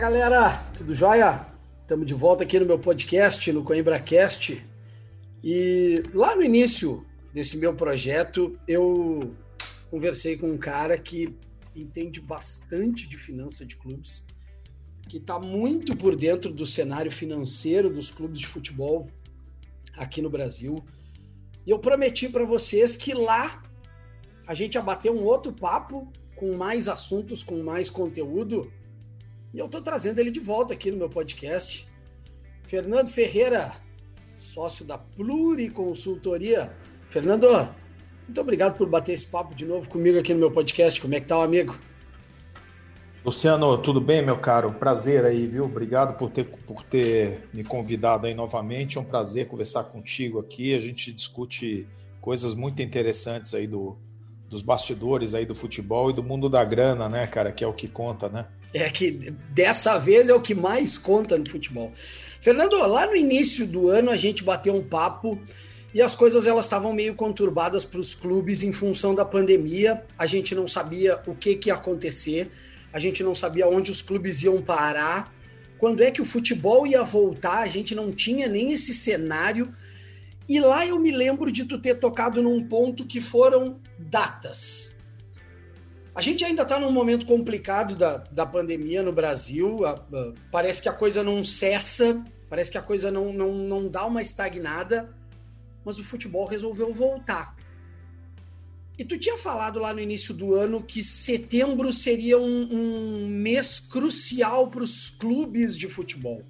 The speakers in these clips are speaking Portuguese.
Galera, tudo jóia? Estamos de volta aqui no meu podcast, no CoimbraCast. E lá no início desse meu projeto, eu conversei com um cara que entende bastante de finança de clubes, que está muito por dentro do cenário financeiro dos clubes de futebol aqui no Brasil. E eu prometi para vocês que lá a gente ia bater um outro papo com mais assuntos, com mais conteúdo. E eu estou trazendo ele de volta aqui no meu podcast. Fernando Ferreira, sócio da Pluriconsultoria. Fernando, muito obrigado por bater esse papo de novo comigo aqui no meu podcast. Como é que tá, amigo? Luciano, tudo bem, meu caro? Prazer aí, viu? Obrigado por ter, por ter me convidado aí novamente. É um prazer conversar contigo aqui. A gente discute coisas muito interessantes aí do, dos bastidores aí do futebol e do mundo da grana, né, cara? Que é o que conta, né? É que dessa vez é o que mais conta no futebol. Fernando, lá no início do ano a gente bateu um papo e as coisas elas estavam meio conturbadas para os clubes em função da pandemia. A gente não sabia o que, que ia acontecer a gente não sabia onde os clubes iam parar, quando é que o futebol ia voltar, a gente não tinha nem esse cenário. E lá eu me lembro de tu ter tocado num ponto que foram datas. A gente ainda está num momento complicado da, da pandemia no Brasil, a, a, parece que a coisa não cessa, parece que a coisa não, não, não dá uma estagnada, mas o futebol resolveu voltar. E tu tinha falado lá no início do ano que setembro seria um, um mês crucial para os clubes de futebol.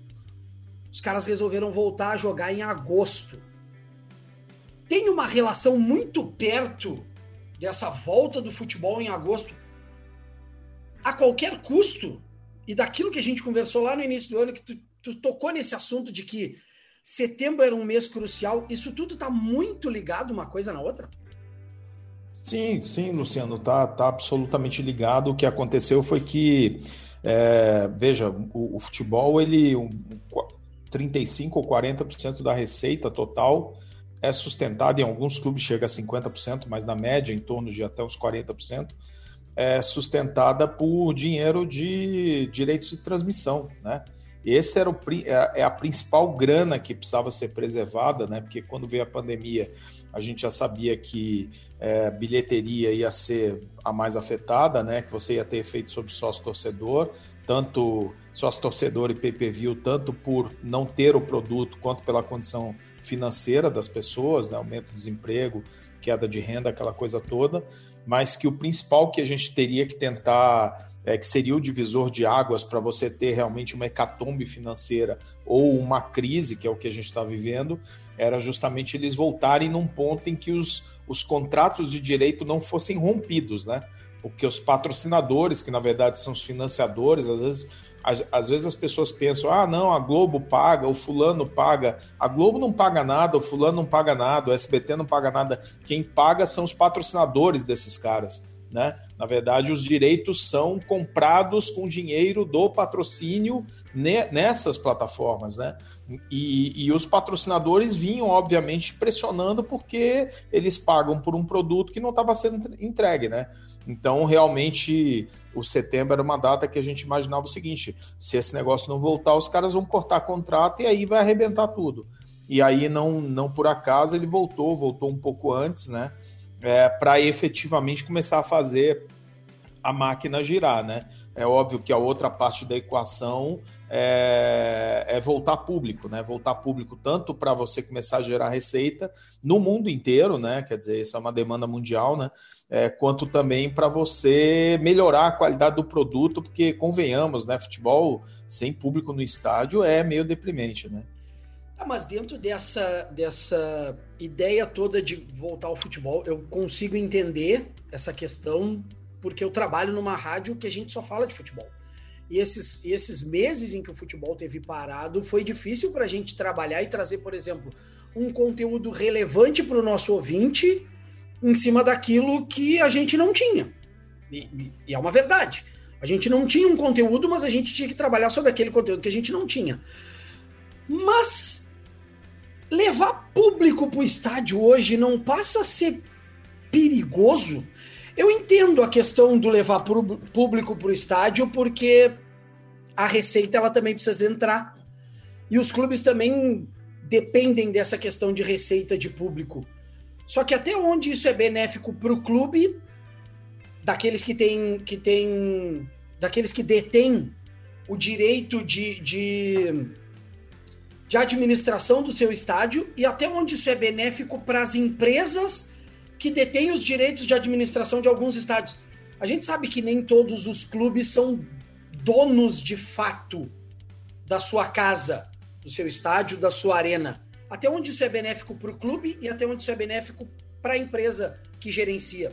Os caras resolveram voltar a jogar em agosto. Tem uma relação muito perto dessa volta do futebol em agosto a qualquer custo e daquilo que a gente conversou lá no início do ano, que tu, tu tocou nesse assunto de que setembro era um mês crucial, isso tudo está muito ligado uma coisa na outra? Sim, sim, Luciano, tá, tá absolutamente ligado. O que aconteceu foi que, é, veja, o, o, futebol, ele, um, 35 ou 40% da receita total é sustentada, em alguns clubes chega a 50%, mas na média, em torno de até uns 40%, é sustentada por dinheiro de direitos de transmissão, né? Esse era o, é, é a principal grana que precisava ser preservada, né? Porque quando veio a pandemia, a gente já sabia que é, bilheteria ia ser a mais afetada, né? Que você ia ter efeito sobre sócio torcedor, tanto sócio torcedor e pay-per-view, tanto por não ter o produto quanto pela condição financeira das pessoas, né? Aumento do desemprego, queda de renda, aquela coisa toda, mas que o principal que a gente teria que tentar é, que seria o divisor de águas para você ter realmente uma hecatombe financeira ou uma crise, que é o que a gente está vivendo, era justamente eles voltarem num ponto em que os, os contratos de direito não fossem rompidos, né? Porque os patrocinadores, que na verdade são os financiadores, às vezes, às, às vezes as pessoas pensam: ah, não, a Globo paga, o fulano paga. A Globo não paga nada, o fulano não paga nada, o SBT não paga nada. Quem paga são os patrocinadores desses caras. Né? Na verdade, os direitos são comprados com dinheiro do patrocínio nessas plataformas, né? E, e, os patrocinadores vinham, obviamente, pressionando porque eles pagam por um produto que não estava sendo entregue, né? Então, realmente, o setembro era uma data que a gente imaginava o seguinte: se esse negócio não voltar, os caras vão cortar contrato e aí vai arrebentar tudo. E aí, não, não por acaso, ele voltou, voltou um pouco antes, né? É, para efetivamente começar a fazer a máquina girar, né? É óbvio que a outra parte da equação é, é voltar público, né? Voltar público tanto para você começar a gerar receita no mundo inteiro, né? Quer dizer, isso é uma demanda mundial, né? É, quanto também para você melhorar a qualidade do produto, porque convenhamos, né? Futebol sem público no estádio é meio deprimente, né? Ah, mas dentro dessa, dessa ideia toda de voltar ao futebol, eu consigo entender essa questão porque eu trabalho numa rádio que a gente só fala de futebol. E esses, e esses meses em que o futebol teve parado, foi difícil para a gente trabalhar e trazer, por exemplo, um conteúdo relevante para o nosso ouvinte em cima daquilo que a gente não tinha. E, e, é uma verdade. A gente não tinha um conteúdo, mas a gente tinha que trabalhar sobre aquele conteúdo que a gente não tinha. Mas levar público para o estádio hoje não passa a ser perigoso eu entendo a questão do levar público para o estádio, porque a receita ela também precisa entrar. E os clubes também dependem dessa questão de receita de público. Só que até onde isso é benéfico para o clube, daqueles que têm, que têm, daqueles que detêm o direito de, de, de administração do seu estádio, e até onde isso é benéfico para as empresas que detêm os direitos de administração de alguns estádios. A gente sabe que nem todos os clubes são donos de fato da sua casa, do seu estádio, da sua arena. Até onde isso é benéfico para o clube e até onde isso é benéfico para a empresa que gerencia.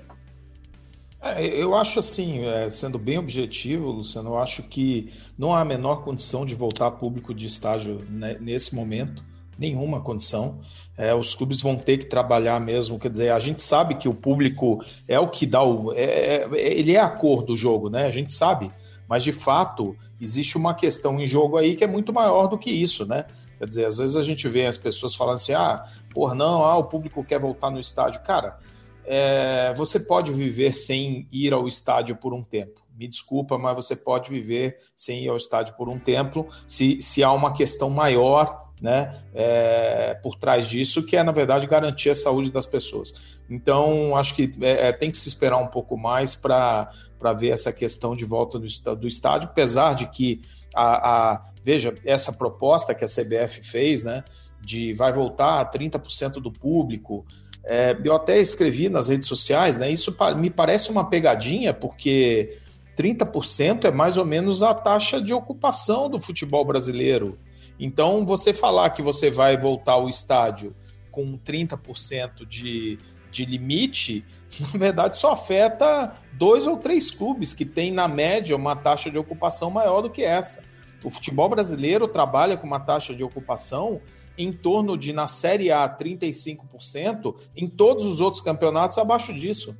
É, eu acho assim, é, sendo bem objetivo, Luciano, eu acho que não há a menor condição de voltar público de estágio né, nesse momento, nenhuma condição. É, os clubes vão ter que trabalhar mesmo, quer dizer, a gente sabe que o público é o que dá o. É, é ele é a cor do jogo, né? A gente sabe, mas de fato existe uma questão em jogo aí que é muito maior do que isso, né? Quer dizer, às vezes a gente vê as pessoas falando assim: ah, por não, ah, o público quer voltar no estádio. Cara, é, você pode viver sem ir ao estádio por um tempo. Me desculpa, mas você pode viver sem ir ao estádio por um tempo se, se há uma questão maior né, é, por trás disso, que é, na verdade, garantir a saúde das pessoas. Então, acho que é, é tem que se esperar um pouco mais para ver essa questão de volta do, do estádio, apesar de que a, a, veja, essa proposta que a CBF fez, né, de vai voltar a 30% do público, é, eu até escrevi nas redes sociais, né, isso me parece uma pegadinha, porque 30% é mais ou menos a taxa de ocupação do futebol brasileiro. Então, você falar que você vai voltar ao estádio com 30% de, de limite, na verdade só afeta dois ou três clubes que têm, na média, uma taxa de ocupação maior do que essa. O futebol brasileiro trabalha com uma taxa de ocupação em torno de, na Série A, 35%, em todos os outros campeonatos abaixo disso.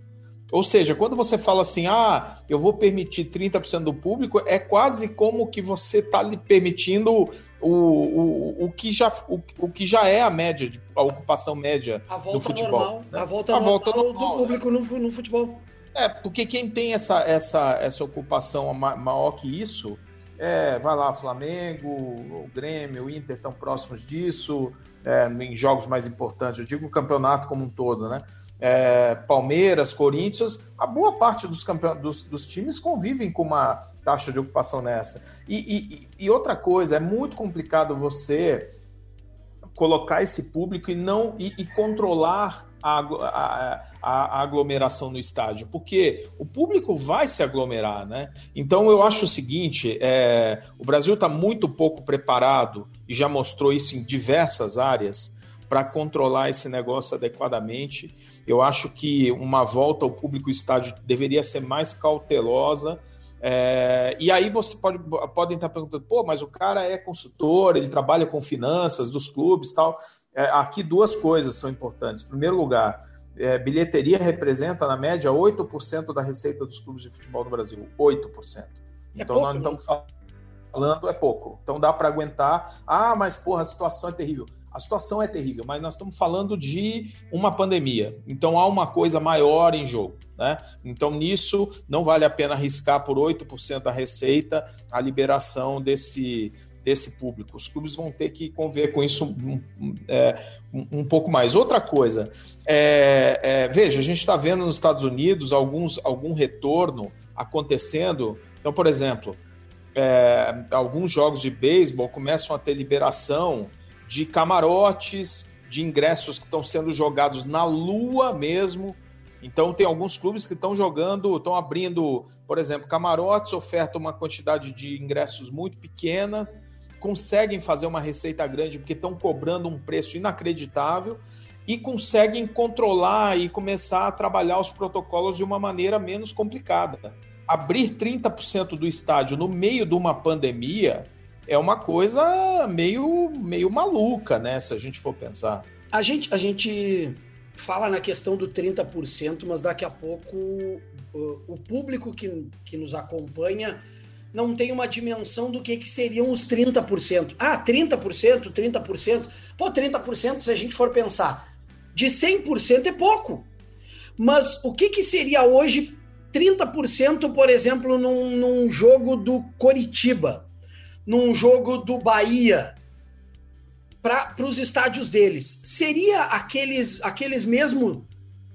Ou seja, quando você fala assim, ah, eu vou permitir 30% do público, é quase como que você está lhe permitindo o, o, o, que já, o, o que já é a média, a ocupação média do futebol. Normal, né? A volta, a volta normal, do né? público né? no, no futebol. É, porque quem tem essa, essa, essa ocupação maior que isso, é, vai lá, Flamengo, o Grêmio, o Inter estão próximos disso, é, em jogos mais importantes, eu digo o campeonato como um todo, né? É, Palmeiras, Corinthians, a boa parte dos, dos, dos, times convivem com uma taxa de ocupação nessa. E, e, e outra coisa, é muito complicado você colocar esse público e não e, e controlar a, a, a, aglomeração no estádio, porque o público vai se aglomerar, né? Então eu acho o seguinte: é, o Brasil está muito pouco preparado e já mostrou isso em diversas áreas para controlar esse negócio adequadamente. Eu acho que uma volta ao público estádio deveria ser mais cautelosa. É, e aí você pode podem estar perguntando, pô, mas o cara é consultor, ele trabalha com finanças dos clubes tal. É, aqui duas coisas são importantes. Em primeiro lugar, é, bilheteria representa, na média, 8% da receita dos clubes de futebol do Brasil. 8%. É então, pouco, nós não né? estamos falando, é pouco. Então, dá para aguentar. Ah, mas, porra, a situação é terrível. A situação é terrível, mas nós estamos falando de uma pandemia. Então, há uma coisa maior em jogo. Né? Então, nisso, não vale a pena arriscar por 8% da receita a liberação desse, desse público. Os clubes vão ter que conviver com isso um, é, um, um pouco mais. Outra coisa, é, é, veja, a gente está vendo nos Estados Unidos alguns, algum retorno acontecendo. Então, por exemplo, é, alguns jogos de beisebol começam a ter liberação de camarotes, de ingressos que estão sendo jogados na lua mesmo. Então tem alguns clubes que estão jogando, estão abrindo, por exemplo, camarotes, oferta uma quantidade de ingressos muito pequenas conseguem fazer uma receita grande porque estão cobrando um preço inacreditável e conseguem controlar e começar a trabalhar os protocolos de uma maneira menos complicada. Abrir 30% do estádio no meio de uma pandemia é uma coisa meio, meio maluca, né? Se a gente for pensar. A gente, a gente fala na questão do 30%, mas daqui a pouco o público que, que nos acompanha não tem uma dimensão do que, que seriam os 30%. Ah, 30%, 30%. Pô, 30%, se a gente for pensar, de 100% é pouco. Mas o que, que seria hoje 30%, por exemplo, num, num jogo do Coritiba? Num jogo do Bahia para os estádios deles, seria aqueles, aqueles, mesmo,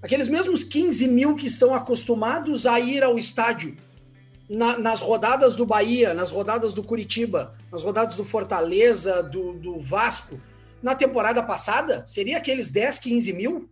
aqueles mesmos 15 mil que estão acostumados a ir ao estádio na, nas rodadas do Bahia, nas rodadas do Curitiba, nas rodadas do Fortaleza, do, do Vasco, na temporada passada? Seria aqueles 10, 15 mil?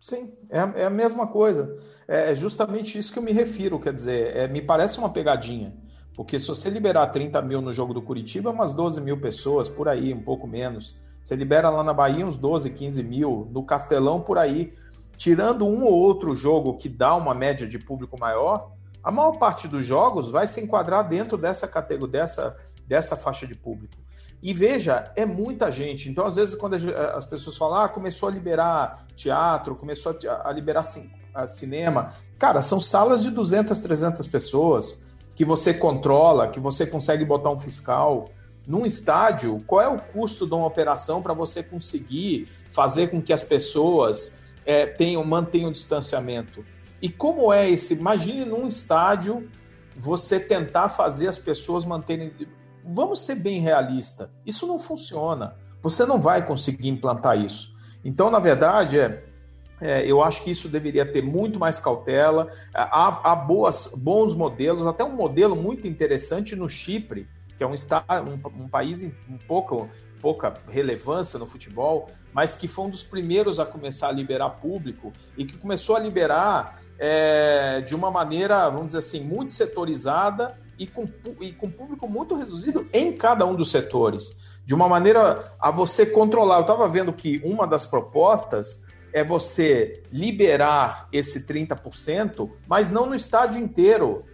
Sim, é, é a mesma coisa. É, é justamente isso que eu me refiro, quer dizer, é, me parece uma pegadinha. Porque se você liberar 30 mil no jogo do Curitiba, umas 12 mil pessoas, por aí, um pouco menos. Você libera lá na Bahia uns 12, 15 mil, no Castelão, por aí. Tirando um ou outro jogo que dá uma média de público maior, a maior parte dos jogos vai se enquadrar dentro dessa categoria, dessa, dessa faixa de público. E veja, é muita gente. Então, às vezes, quando as pessoas falam, ah, começou a liberar teatro, começou a liberar cinema. Cara, são salas de 200, 300 pessoas que você controla, que você consegue botar um fiscal. Num estádio, qual é o custo de uma operação para você conseguir fazer com que as pessoas é, tenham, mantenham o distanciamento? E como é esse? Imagine num estádio você tentar fazer as pessoas manterem. Vamos ser bem realista. Isso não funciona. Você não vai conseguir implantar isso. Então, na verdade, é, é, eu acho que isso deveria ter muito mais cautela. Há, há boas, bons modelos, até um modelo muito interessante no Chipre, que é um, um, um país um pouco, pouca relevância no futebol, mas que foi um dos primeiros a começar a liberar público e que começou a liberar é, de uma maneira, vamos dizer assim, muito setorizada e com, e com público muito reduzido em cada um dos setores. De uma maneira a você controlar. Eu estava vendo que uma das propostas é você liberar esse 30%, mas não no estádio inteiro,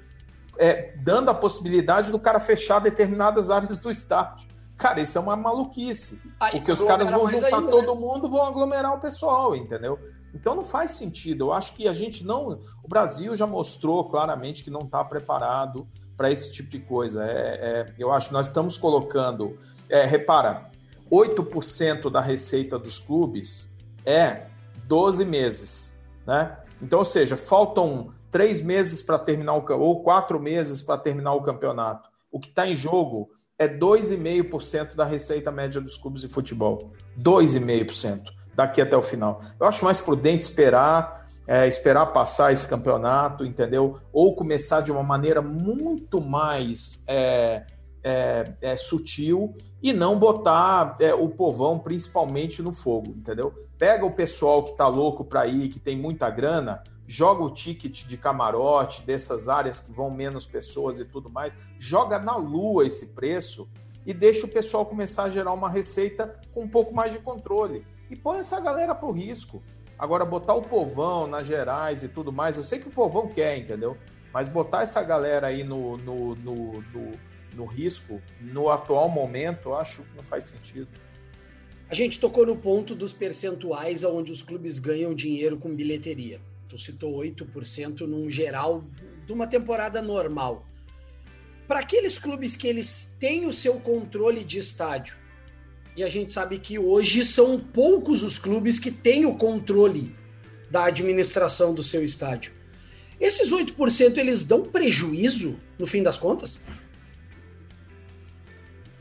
é, dando a possibilidade do cara fechar determinadas áreas do estádio. Cara, isso é uma maluquice. Aí, porque os caras vão juntar ainda, todo né? mundo, vão aglomerar o pessoal, entendeu? Então não faz sentido. Eu acho que a gente não. O Brasil já mostrou claramente que não está preparado para esse tipo de coisa. É, é, eu acho que nós estamos colocando. É, repara, 8% da receita dos clubes é 12 meses, né? Então, ou seja, faltam três meses para terminar o ou quatro meses para terminar o campeonato. O que está em jogo é 2,5% da receita média dos clubes de futebol. 2,5% daqui até o final. Eu acho mais prudente esperar, é, esperar passar esse campeonato, entendeu? Ou começar de uma maneira muito mais é, é, é, sutil e não botar é, o povão principalmente no fogo, entendeu? Pega o pessoal que tá louco para ir, que tem muita grana, joga o ticket de camarote dessas áreas que vão menos pessoas e tudo mais, joga na lua esse preço e deixa o pessoal começar a gerar uma receita com um pouco mais de controle. E põe essa galera pro risco. Agora, botar o povão nas gerais e tudo mais, eu sei que o povão quer, entendeu? Mas botar essa galera aí no, no, no, no no risco, no atual momento, acho que não faz sentido. A gente tocou no ponto dos percentuais onde os clubes ganham dinheiro com bilheteria. Tu citou 8% num geral de uma temporada normal. Para aqueles clubes que eles têm o seu controle de estádio, e a gente sabe que hoje são poucos os clubes que têm o controle da administração do seu estádio. Esses 8% eles dão prejuízo no fim das contas?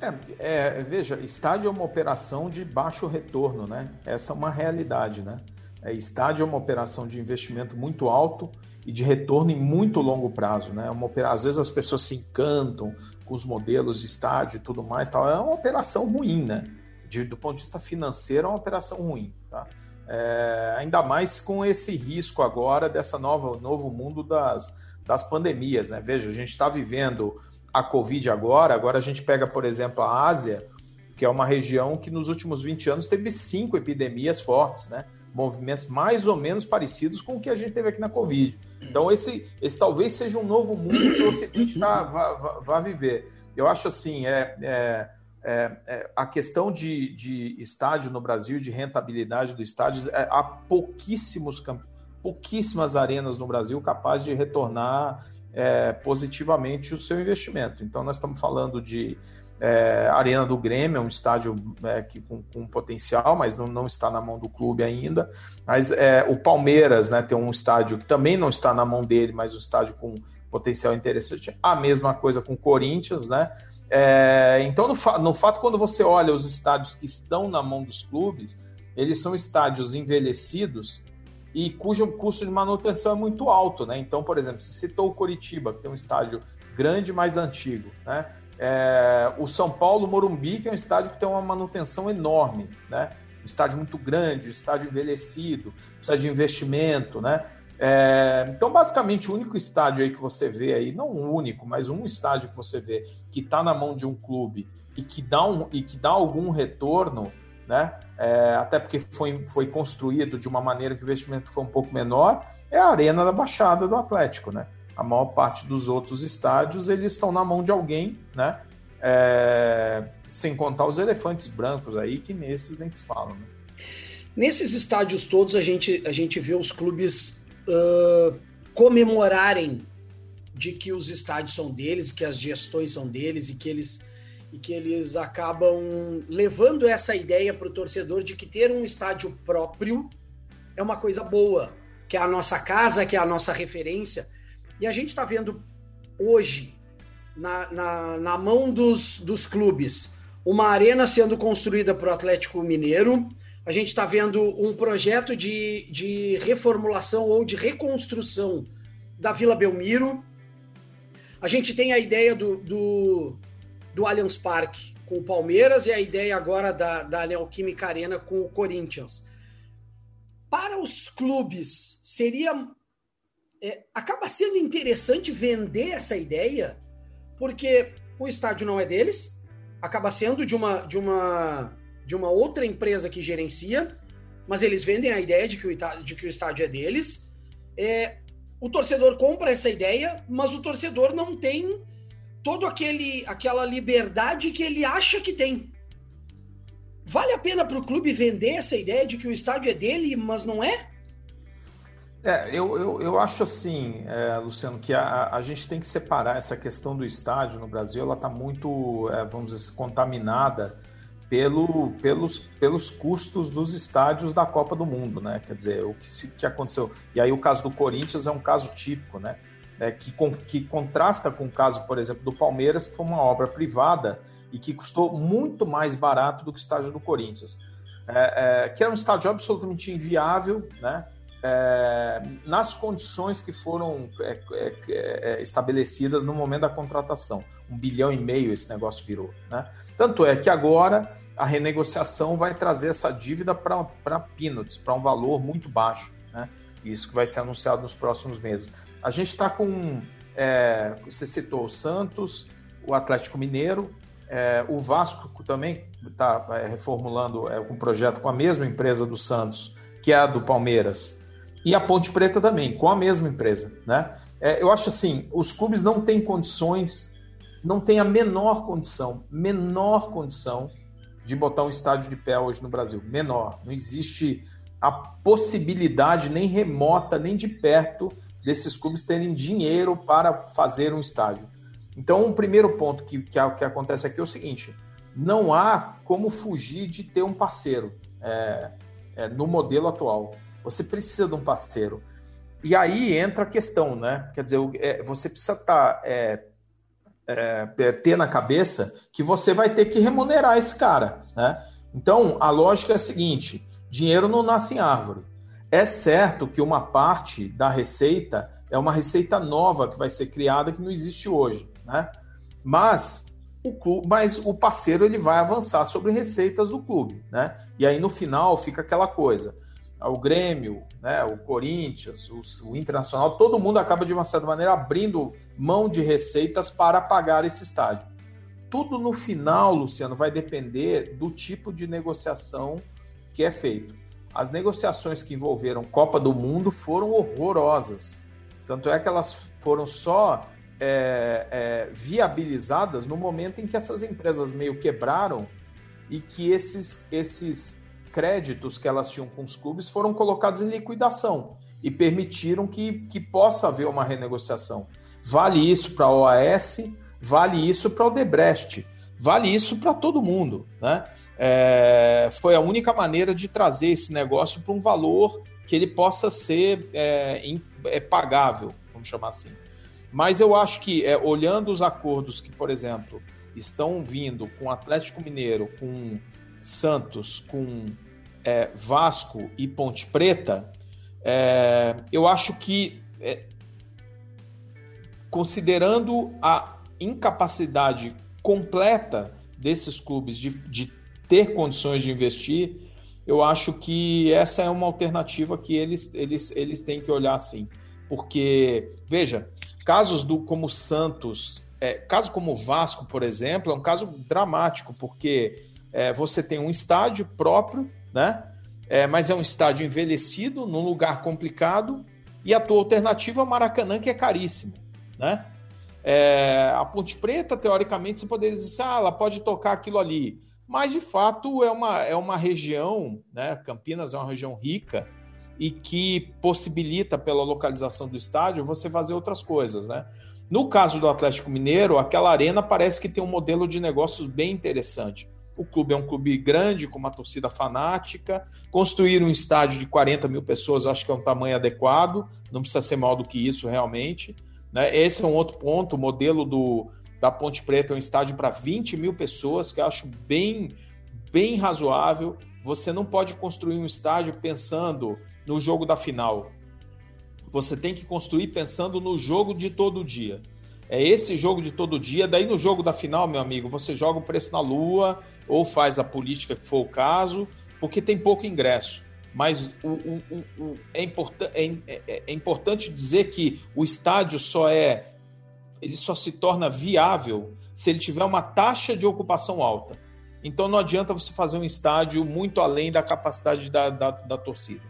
É, é, veja, estádio é uma operação de baixo retorno, né? Essa é uma realidade, né? É, estádio é uma operação de investimento muito alto e de retorno em muito longo prazo, né? É uma, às vezes as pessoas se encantam com os modelos de estádio e tudo mais, tal. é uma operação ruim, né? De, do ponto de vista financeiro, é uma operação ruim, tá? É, ainda mais com esse risco agora dessa nova novo mundo das, das pandemias, né? Veja, a gente está vivendo a Covid agora, agora a gente pega, por exemplo, a Ásia, que é uma região que nos últimos 20 anos teve cinco epidemias fortes, né? Movimentos mais ou menos parecidos com o que a gente teve aqui na Covid. Então, esse, esse talvez seja um novo mundo que o Ocidente tá, vai, viver. Eu acho assim, é, é, é, é, a questão de, de estádio no Brasil, de rentabilidade do estádio, é, há pouquíssimos pouquíssimas arenas no Brasil capazes de retornar é, positivamente o seu investimento. Então, nós estamos falando de é, Arena do Grêmio, é um estádio é, que, com, com, potencial, mas não, não está na mão do clube ainda. Mas é, o Palmeiras né, tem um estádio que também não está na mão dele, mas um estádio com potencial interessante. A mesma coisa com o Corinthians, né? É, então, no, fa no fato, quando você olha os estádios que estão na mão dos clubes, eles são estádios envelhecidos e cujo custo de manutenção é muito alto, né? Então, por exemplo, você citou o Coritiba, que tem um estádio grande, mais antigo, né? É, o São Paulo Morumbi, que é um estádio que tem uma manutenção enorme, né? Um estádio muito grande, um estádio envelhecido, precisa de investimento, né? É, então, basicamente, o único estádio aí que você vê aí, não o único, mas um estádio que você vê que está na mão de um clube e que dá, um, e que dá algum retorno, né? É, até porque foi, foi construído de uma maneira que o investimento foi um pouco menor, é a Arena da Baixada do Atlético, né? A maior parte dos outros estádios, eles estão na mão de alguém, né? É, sem contar os elefantes brancos aí, que nesses nem se falam, né? Nesses estádios todos, a gente, a gente vê os clubes uh, comemorarem de que os estádios são deles, que as gestões são deles e que eles e que eles acabam levando essa ideia para o torcedor de que ter um estádio próprio é uma coisa boa, que é a nossa casa, que é a nossa referência. E a gente está vendo hoje, na, na, na, mão dos, dos clubes, uma arena sendo construída para o Atlético Mineiro. A gente está vendo um projeto de, de reformulação ou de reconstrução da Vila Belmiro. A gente tem a ideia do, do do Allianz Parque com o Palmeiras e a ideia agora da, da Neoquímica Arena com o Corinthians. Para os clubes, seria. É, acaba sendo interessante vender essa ideia, porque o estádio não é deles, acaba sendo de uma, de uma, de uma outra empresa que gerencia, mas eles vendem a ideia de que o, de que o estádio é deles. É, o torcedor compra essa ideia, mas o torcedor não tem todo aquele aquela liberdade que ele acha que tem. Vale a pena para o clube vender essa ideia de que o estádio é dele, mas não é? É, eu, eu, eu acho assim, é, Luciano, que a, a gente tem que separar essa questão do estádio no Brasil, ela está muito, é, vamos dizer, contaminada pelo, pelos, pelos custos dos estádios da Copa do Mundo, né? Quer dizer, o que, que aconteceu. E aí o caso do Corinthians é um caso típico, né? É, que, que contrasta com o caso, por exemplo, do Palmeiras, que foi uma obra privada e que custou muito mais barato do que o estádio do Corinthians. É, é, que era um estádio absolutamente inviável, né? É, nas condições que foram é, é, é, estabelecidas no momento da contratação. Um bilhão e meio esse negócio virou. Né? Tanto é que agora a renegociação vai trazer essa dívida para Peanuts, para um valor muito baixo. Né? Isso que vai ser anunciado nos próximos meses. A gente está com. É, você citou o Santos, o Atlético Mineiro, é, o Vasco também está é, reformulando é, um projeto com a mesma empresa do Santos, que é a do Palmeiras, e a Ponte Preta também, com a mesma empresa. Né? É, eu acho assim: os clubes não têm condições, não têm a menor condição, menor condição de botar um estádio de pé hoje no Brasil. Menor. Não existe a possibilidade nem remota, nem de perto, desses clubes terem dinheiro para fazer um estádio. Então, um primeiro ponto que, que, que acontece aqui é o seguinte: não há como fugir de ter um parceiro é, é, no modelo atual. Você precisa de um parceiro. E aí entra a questão, né? Quer dizer, é, você precisa estar, tá, é, é, é, ter na cabeça que você vai ter que remunerar esse cara, né? Então, a lógica é a seguinte: dinheiro não nasce em árvore. É certo que uma parte da receita é uma receita nova que vai ser criada que não existe hoje, né? Mas o clube, mas o parceiro ele vai avançar sobre receitas do clube, né? E aí no final fica aquela coisa, o Grêmio, né, o Corinthians, o, o Internacional, todo mundo acaba de uma certa maneira abrindo mão de receitas para pagar esse estádio. Tudo no final, Luciano, vai depender do tipo de negociação que é feito as negociações que envolveram Copa do Mundo foram horrorosas. Tanto é que elas foram só é, é, viabilizadas no momento em que essas empresas meio quebraram e que esses, esses créditos que elas tinham com os clubes foram colocados em liquidação e permitiram que, que possa haver uma renegociação. Vale isso para a OAS, vale isso para o Debrecht, vale isso para todo mundo. Né? É, foi a única maneira de trazer esse negócio para um valor que ele possa ser é, é, pagável, vamos chamar assim. Mas eu acho que, é, olhando os acordos que, por exemplo, estão vindo com Atlético Mineiro, com Santos, com é, Vasco e Ponte Preta, é, eu acho que, é, considerando a incapacidade completa desses clubes de, de ter condições de investir, eu acho que essa é uma alternativa que eles, eles, eles têm que olhar assim. Porque, veja, casos do como Santos, é, caso como Vasco, por exemplo, é um caso dramático, porque é, você tem um estádio próprio, né? É, mas é um estádio envelhecido, num lugar complicado, e a tua alternativa é o Maracanã, que é caríssimo, né? É, a Ponte Preta, teoricamente, você poderia dizer, ah, ela pode tocar aquilo ali. Mas, de fato, é uma, é uma região, né? Campinas é uma região rica e que possibilita, pela localização do estádio, você fazer outras coisas, né? No caso do Atlético Mineiro, aquela arena parece que tem um modelo de negócios bem interessante. O clube é um clube grande, com uma torcida fanática. Construir um estádio de 40 mil pessoas, acho que é um tamanho adequado, não precisa ser maior do que isso realmente. Né? Esse é um outro ponto. O modelo do, da Ponte Preta é um estádio para 20 mil pessoas, que eu acho bem, bem razoável. Você não pode construir um estádio pensando no jogo da final. Você tem que construir pensando no jogo de todo dia. É esse jogo de todo dia. Daí no jogo da final, meu amigo, você joga o preço na lua ou faz a política que for o caso, porque tem pouco ingresso. Mas o, o, o, é, importan é, é, é importante dizer que o estádio só é ele só se torna viável se ele tiver uma taxa de ocupação alta. Então não adianta você fazer um estádio muito além da capacidade da, da, da torcida.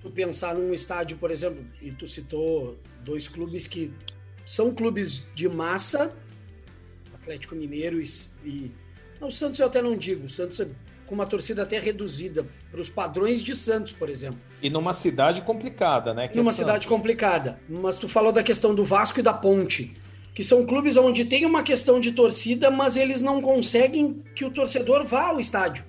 Tu pensar num estádio, por exemplo, e tu citou dois clubes que são clubes de massa, Atlético Mineiro e, e não, o Santos eu até não digo, o Santos é com uma torcida até reduzida para os padrões de Santos, por exemplo. E numa cidade complicada, né? Que numa é cidade complicada. Mas tu falou da questão do Vasco e da Ponte, que são clubes onde tem uma questão de torcida, mas eles não conseguem que o torcedor vá ao estádio.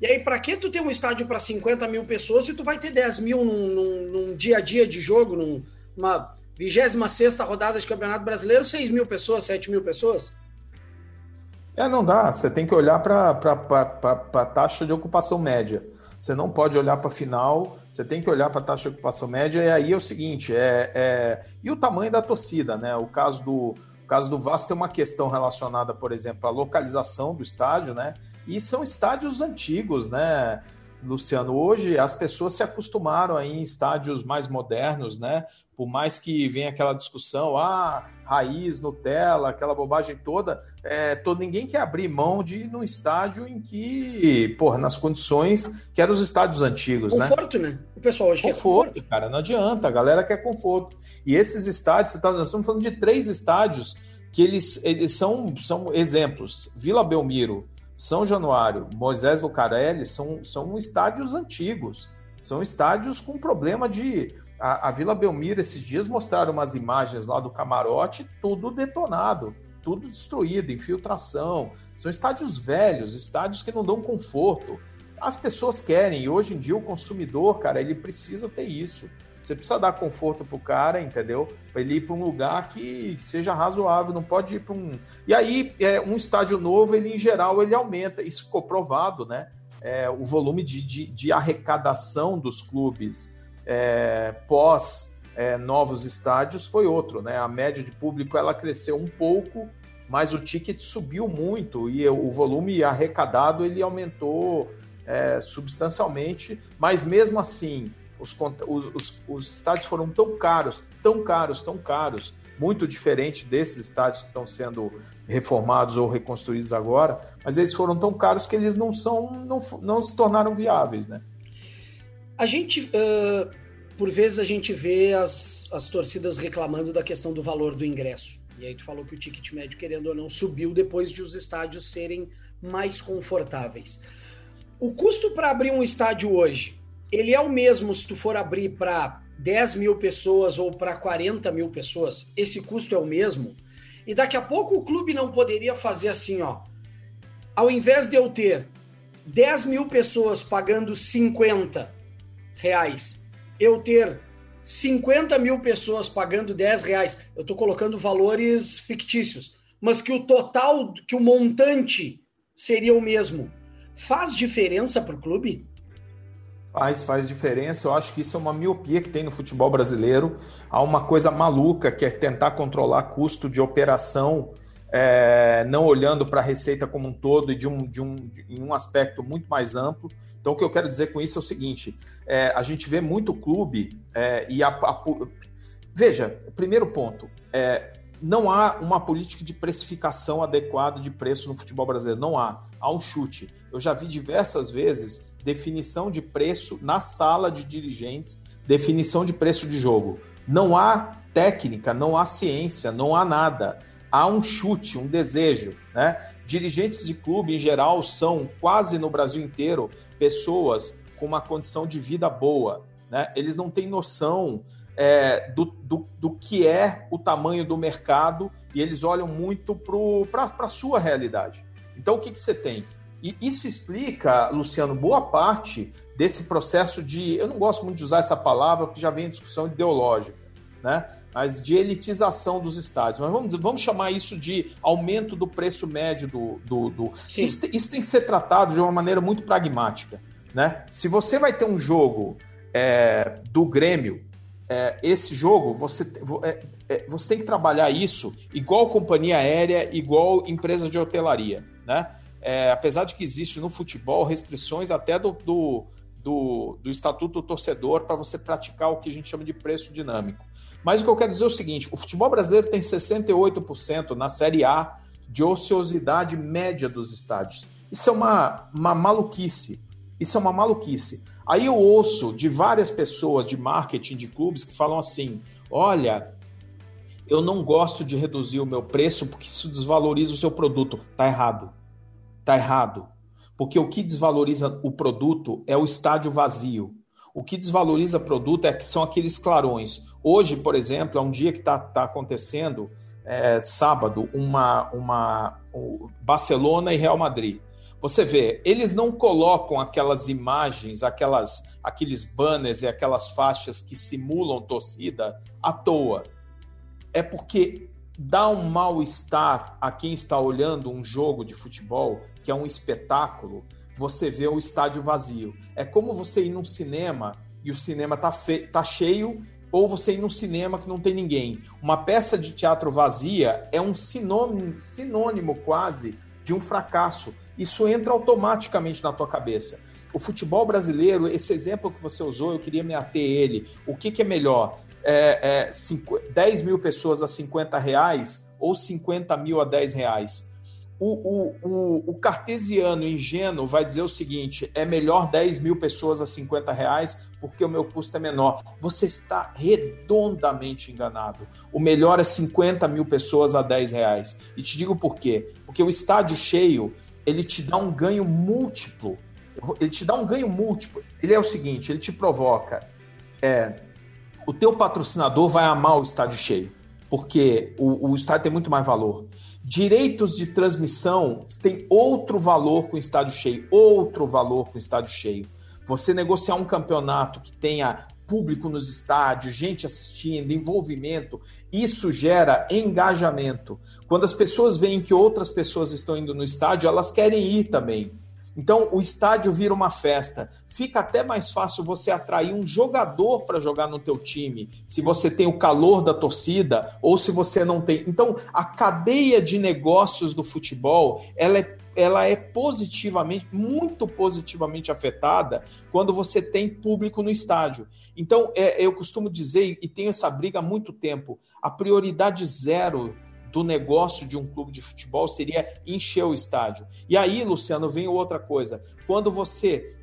E aí, para que tu ter um estádio para 50 mil pessoas se tu vai ter 10 mil num, num, num dia a dia de jogo, numa 26 rodada de Campeonato Brasileiro, 6 mil pessoas, 7 mil pessoas? É, não dá. Você tem que olhar para a taxa de ocupação média. Você não pode olhar para a final, você tem que olhar para a taxa de ocupação média. E aí é o seguinte: é, é, e o tamanho da torcida, né? O caso do, o caso do Vasco tem uma questão relacionada, por exemplo, à localização do estádio, né? E são estádios antigos, né? Luciano, hoje as pessoas se acostumaram a ir em estádios mais modernos, né? Por mais que venha aquela discussão, ah, raiz, Nutella, aquela bobagem toda, é, todo, ninguém quer abrir mão de ir num estádio em que, porra, nas condições que eram os estádios antigos, conforto, né? Conforto, né? O pessoal hoje conforto, quer conforto. cara, não adianta, a galera quer conforto. E esses estádios, tá, nós estamos falando de três estádios que eles, eles são, são exemplos. Vila Belmiro, são Januário, Moisés Lucarelli são, são estádios antigos, são estádios com problema de. A, a, Vila Belmiro, esses dias, mostraram umas imagens lá do camarote, tudo detonado, tudo destruído, infiltração. São estádios velhos, estádios que não dão conforto. As pessoas querem, e hoje em dia o consumidor, cara, ele precisa ter isso. Você precisa dar conforto pro cara, entendeu? Para ele ir para um lugar que seja razoável, não pode ir para um. E aí, é, um estádio novo, ele em geral, ele aumenta. Isso ficou provado, né? É, o volume de, de, de, arrecadação dos clubes é, pós é, novos estádios foi outro, né? A média de público ela cresceu um pouco, mas o ticket subiu muito e o volume arrecadado ele aumentou é, substancialmente, mas mesmo assim os, os, os, os estádios foram tão caros, tão caros, tão caros, muito diferente desses estádios que estão sendo reformados ou reconstruídos agora, mas eles foram tão caros que eles não são, não, não se tornaram viáveis, né? A gente, uh, por vezes a gente vê as, as torcidas reclamando da questão do valor do ingresso. E aí tu falou que o ticket médio, querendo ou não, subiu depois de os estádios serem mais confortáveis. O custo para abrir um estádio hoje ele é o mesmo se tu for abrir para 10 mil pessoas ou para 40 mil pessoas, esse custo é o mesmo. E daqui a pouco o clube não poderia fazer assim, ó. Ao invés de eu ter 10 mil pessoas pagando 50 reais, eu ter 50 mil pessoas pagando 10 reais, eu estou colocando valores fictícios. mas que o total, que o montante seria o mesmo. Faz diferença para o clube? Faz, faz diferença. Eu acho que isso é uma miopia que tem no futebol brasileiro. Há uma coisa maluca que é tentar controlar custo de operação, é, não olhando para a receita como um todo e de um, de um, de, em um aspecto muito mais amplo. Então, o que eu quero dizer com isso é o seguinte: é, a gente vê muito clube é, e a, a, veja, primeiro ponto, é, não há uma política de precificação adequada de preço no futebol brasileiro. Não há. Há um chute. Eu já vi diversas vezes definição de preço na sala de dirigentes, definição de preço de jogo. Não há técnica, não há ciência, não há nada. Há um chute, um desejo. Né? Dirigentes de clube, em geral, são quase no Brasil inteiro pessoas com uma condição de vida boa. Né? Eles não têm noção é, do, do, do, que é o tamanho do mercado e eles olham muito para a sua realidade. Então, o que, que você tem? E isso explica, Luciano, boa parte desse processo de. Eu não gosto muito de usar essa palavra, porque já vem discussão ideológica, né? Mas de elitização dos estádios. Mas vamos, vamos chamar isso de aumento do preço médio do. do, do... Isso, isso, tem que ser tratado de uma maneira muito pragmática. Né? Se você vai ter um jogo é, do Grêmio, é, esse jogo, você, é, é, você tem que trabalhar isso igual companhia aérea, igual empresa de hotelaria. Né? É, apesar de que existe no futebol restrições até do, do, do, do Estatuto do Torcedor para você praticar o que a gente chama de preço dinâmico. Mas o que eu quero dizer é o seguinte: o futebol brasileiro tem 68% na Série A de ociosidade média dos estádios. Isso é uma, uma maluquice. Isso é uma maluquice. Aí eu ouço de várias pessoas de marketing de clubes que falam assim: olha, eu não gosto de reduzir o meu preço porque isso desvaloriza o seu produto. Tá errado. Está errado. Porque o que desvaloriza o produto é o estádio vazio. O que desvaloriza o produto é que são aqueles clarões. Hoje, por exemplo, é um dia que está tá acontecendo, é, sábado, uma, uma um, Barcelona e Real Madrid. Você vê, eles não colocam aquelas imagens, aquelas, aqueles banners e aquelas faixas que simulam torcida à toa. É porque dá um mal-estar a quem está olhando um jogo de futebol que é um espetáculo, você vê o estádio vazio. É como você ir num cinema e o cinema tá, tá cheio, ou você ir num cinema que não tem ninguém. Uma peça de teatro vazia é um sinônimo, sinônimo quase de um fracasso. Isso entra automaticamente na tua cabeça. O futebol brasileiro, esse exemplo que você usou, eu queria me ater ele. O que, que é melhor? É, é, 5, 10 mil pessoas a 50 reais ou 50 mil a 10 reais? O, o, o, o, cartesiano ingênuo vai dizer o seguinte: é melhor 10 mil pessoas a 50 reais porque o meu custo é menor. Você está redondamente enganado. O melhor é 50 mil pessoas a 10 reais. E te digo por quê? Porque o estádio cheio ele te dá um ganho múltiplo. Ele te dá um ganho múltiplo. Ele é o seguinte: ele te provoca. É, o teu patrocinador vai amar o estádio cheio, porque o, o estádio tem muito mais valor. Direitos de transmissão têm outro valor com estádio cheio, outro valor com estádio cheio. Você negociar um campeonato que tenha público nos estádios, gente assistindo, envolvimento, isso gera engajamento. Quando as pessoas veem que outras pessoas estão indo no estádio, elas querem ir também. Então, o estádio vira uma festa. Fica até mais fácil você atrair um jogador para jogar no teu time, se você tem o calor da torcida ou se você não tem. Então, a cadeia de negócios do futebol, ela é ela é positivamente, muito positivamente afetada quando você tem público no estádio. Então, é, eu costumo dizer, e tenho essa briga há muito tempo, a prioridade zero do negócio de um clube de futebol seria encher o estádio. E aí, Luciano, vem outra coisa. Quando você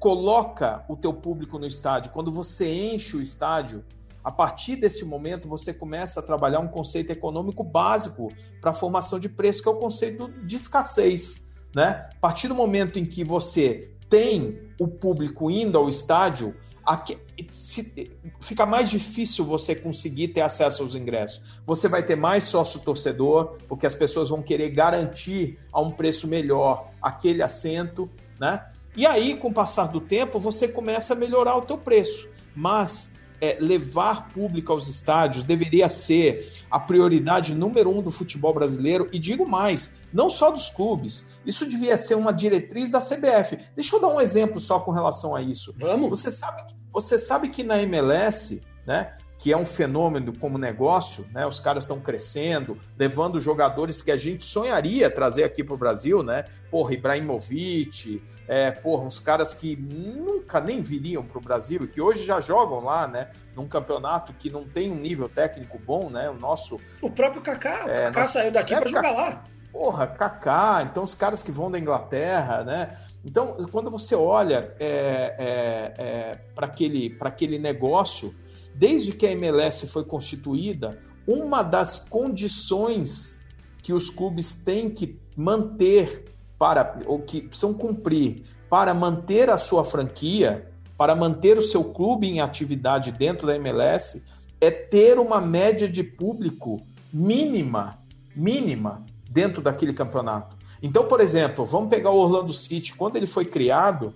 coloca o teu público no estádio, quando você enche o estádio, a partir desse momento você começa a trabalhar um conceito econômico básico para a formação de preço, que é o conceito de escassez. Né? A partir do momento em que você tem o público indo ao estádio, Aqui, se, fica mais difícil você conseguir ter acesso aos ingressos. Você vai ter mais sócio torcedor, porque as pessoas vão querer garantir a um preço melhor aquele assento, né? E aí, com o passar do tempo, você começa a melhorar o teu preço. Mas é, levar público aos estádios deveria ser a prioridade número um do futebol brasileiro, e digo mais, não só dos clubes. Isso devia ser uma diretriz da CBF. Deixa eu dar um exemplo só com relação a isso. Vamos. Você sabe, você sabe que na MLS, né, que é um fenômeno como negócio, né? Os caras estão crescendo, levando jogadores que a gente sonharia trazer aqui para o Brasil, né? Porra, Ibrahimovic, é, porra, uns caras que nunca nem viriam para o Brasil e que hoje já jogam lá, né? Num campeonato que não tem um nível técnico bom, né? O nosso. O próprio Kaká, é, o Kaká nosso... saiu daqui é, para jogar lá. Porra, Kaká, então os caras que vão da Inglaterra, né? Então, quando você olha é, é, é para aquele, aquele negócio Desde que a MLS foi constituída, uma das condições que os clubes têm que manter para ou que precisam cumprir para manter a sua franquia, para manter o seu clube em atividade dentro da MLS, é ter uma média de público mínima, mínima dentro daquele campeonato. Então, por exemplo, vamos pegar o Orlando City, quando ele foi criado,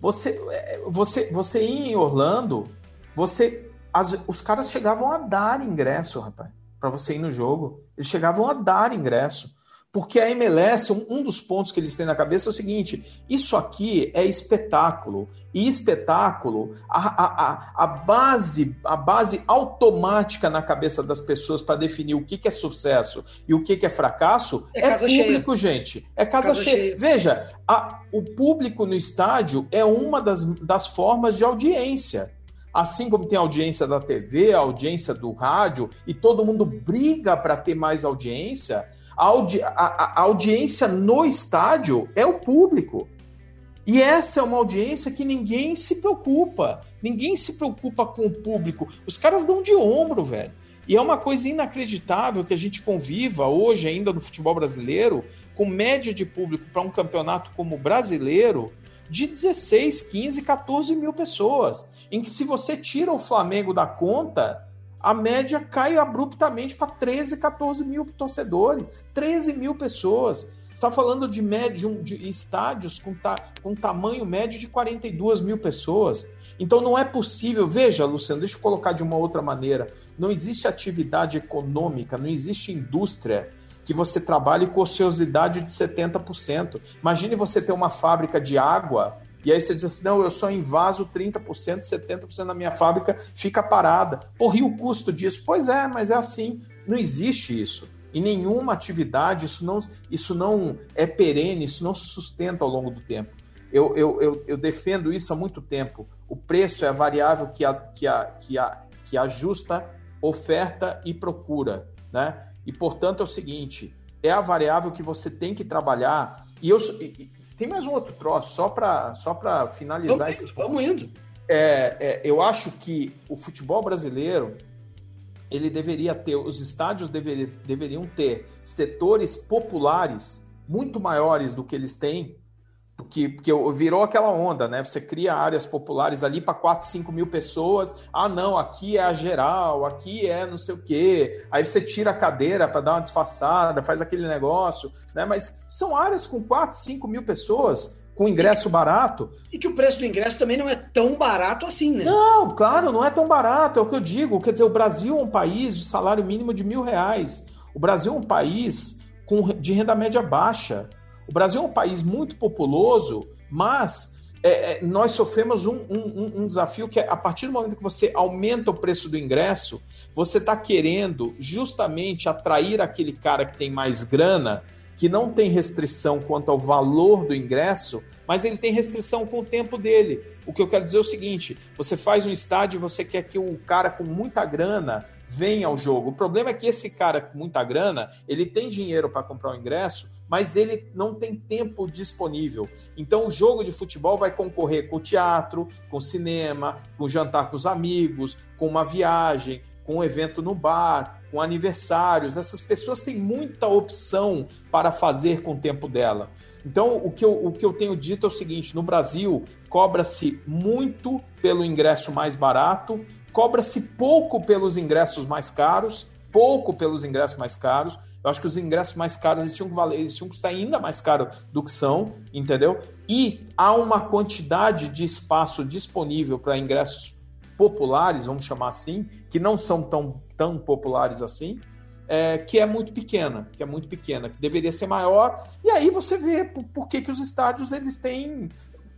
você é, você você ir em Orlando você. As, os caras chegavam a dar ingresso, rapaz, para você ir no jogo. Eles chegavam a dar ingresso. Porque a MLS, um, dos pontos que eles têm na cabeça é o seguinte: isso aqui é espetáculo. E espetáculo, a, a, a, a base, a base automática na cabeça das pessoas para definir o que, que é sucesso e o que, que é fracasso é, é público, cheia. gente. É casa, casa cheia. cheia. Veja, o público no estádio é uma das, das formas de audiência. Assim como tem a audiência da TV, a audiência do rádio, e todo mundo briga para ter mais audiência, a, audi a, a audiência no estádio é o público. E essa é uma audiência que ninguém se preocupa. Ninguém se preocupa com o público. Os caras dão de ombro, velho. E é uma coisa inacreditável que a gente conviva hoje ainda no futebol brasileiro com média de público para um campeonato como o brasileiro de 16, 15, 14 mil pessoas em que se você tira o Flamengo da conta, a média cai abruptamente para 13, 14 mil torcedores, 13 mil pessoas. está falando de, médio, de estádios com, ta, com tamanho médio de 42 mil pessoas. Então não é possível. Veja, Luciano, deixa eu colocar de uma outra maneira. Não existe atividade econômica, não existe indústria que você trabalhe com ociosidade de 70%. Imagine você ter uma fábrica de água e aí você diz assim: não, eu só invaso 30%, 70% da minha fábrica fica parada. Porra, e o custo disso? Pois é, mas é assim. Não existe isso. Em nenhuma atividade, isso não, isso não é perene, isso não se sustenta ao longo do tempo. Eu, eu, eu, eu defendo isso há muito tempo. O preço é a variável que, a, que, a, que, a, que ajusta oferta e procura. Né? E, portanto, é o seguinte: é a variável que você tem que trabalhar. E eu, tem mais um outro troço, só para só finalizar vamos esse indo, Vamos indo. É, é, eu acho que o futebol brasileiro ele deveria ter, os estádios dever, deveriam ter setores populares muito maiores do que eles têm que, que virou aquela onda, né? Você cria áreas populares ali para 4, 5 mil pessoas. Ah, não, aqui é a geral, aqui é não sei o quê. Aí você tira a cadeira para dar uma disfarçada, faz aquele negócio, né? Mas são áreas com 4, 5 mil pessoas. Com ingresso e barato. E que o preço do ingresso também não é tão barato assim, né? Não, claro, não é tão barato, é o que eu digo. Quer dizer, o Brasil é um país de salário mínimo de mil reais. O Brasil é um país com, de renda média baixa. O Brasil é um país muito populoso, mas é, é, nós sofremos um, um, um, desafio que é a partir do momento que você aumenta o preço do ingresso, você está querendo justamente atrair aquele cara que tem mais grana, que não tem restrição quanto ao valor do ingresso, mas ele tem restrição com o tempo dele. O que eu quero dizer é o seguinte: você faz um estádio e você quer que o cara com muita grana venha ao jogo. O problema é que esse cara com muita grana, ele tem dinheiro para comprar o ingresso, mas ele não tem tempo disponível. Então o jogo de futebol vai concorrer com o teatro, com o cinema, com o jantar com os amigos, com uma viagem, com um evento no bar, com aniversários. Essas pessoas têm muita opção para fazer com o tempo dela. Então, o que, eu, o que eu tenho dito é o seguinte: no Brasil, cobra-se muito pelo ingresso mais barato, cobra-se pouco pelos ingressos mais caros, pouco pelos ingressos mais caros, eu acho que os ingressos mais caros eles tinham que valer, eles tinham que custar ainda mais caro do que são, entendeu? E há uma quantidade de espaço disponível para ingressos populares, vamos chamar assim, que não são tão, tão populares assim, é, que é muito pequena, que é muito pequena, que deveria ser maior. E aí você vê por, por que, que os estádios eles têm.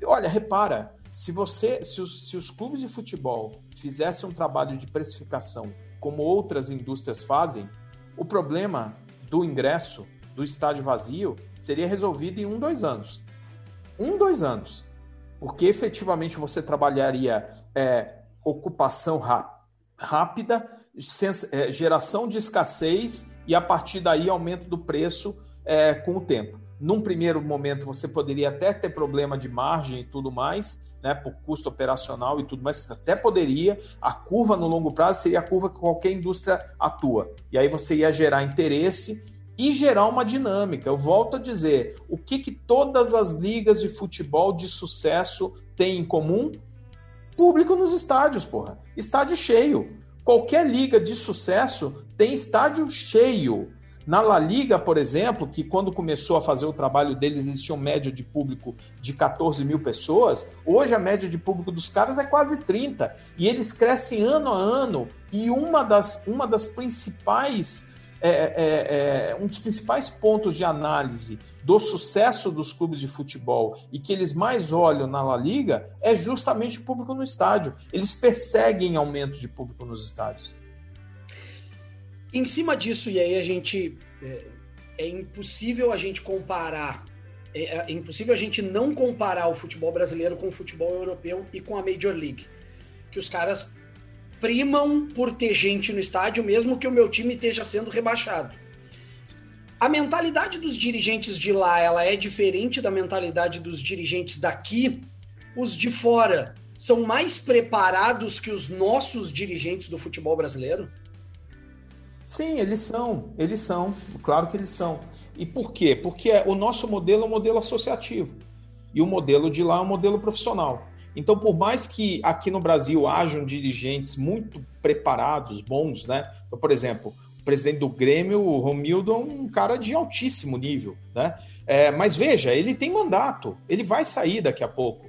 Olha, repara, se você, se os, se os clubes de futebol fizessem um trabalho de precificação como outras indústrias fazem, o problema do ingresso do estádio vazio seria resolvido em um, dois anos. Um, dois anos. Porque efetivamente você trabalharia é, ocupação rápida, é, geração de escassez e a partir daí aumento do preço é, com o tempo. Num primeiro momento você poderia até ter problema de margem e tudo mais, né, por custo operacional e tudo mais, até poderia. A curva no longo prazo seria a curva que qualquer indústria atua. E aí você ia gerar interesse e gerar uma dinâmica. Eu volto a dizer, o que, que todas as ligas de futebol de sucesso têm em comum? Público nos estádios, porra. Estádio cheio. Qualquer liga de sucesso tem estádio cheio. Na La Liga, por exemplo, que quando começou a fazer o trabalho deles, eles tinham média de público de 14 mil pessoas. Hoje a média de público dos caras é quase 30. E eles crescem ano a ano. E uma das, uma das principais é, é, é, um dos principais pontos de análise do sucesso dos clubes de futebol e que eles mais olham na La Liga é justamente o público no estádio. Eles perseguem aumento de público nos estádios. Em cima disso, e aí a gente. É, é impossível a gente comparar. É, é impossível a gente não comparar o futebol brasileiro com o futebol europeu e com a Major League. Que os caras primam por ter gente no estádio, mesmo que o meu time esteja sendo rebaixado. A mentalidade dos dirigentes de lá, ela é diferente da mentalidade dos dirigentes daqui. Os de fora são mais preparados que os nossos dirigentes do futebol brasileiro? Sim, eles são, eles são, claro que eles são. E por quê? Porque o nosso modelo é um modelo associativo e o modelo de lá é um modelo profissional. Então, por mais que aqui no Brasil hajam dirigentes muito preparados, bons, né? Então, por exemplo, o presidente do Grêmio, o Romildo, é um cara de altíssimo nível, né? É, mas veja, ele tem mandato, ele vai sair daqui a pouco.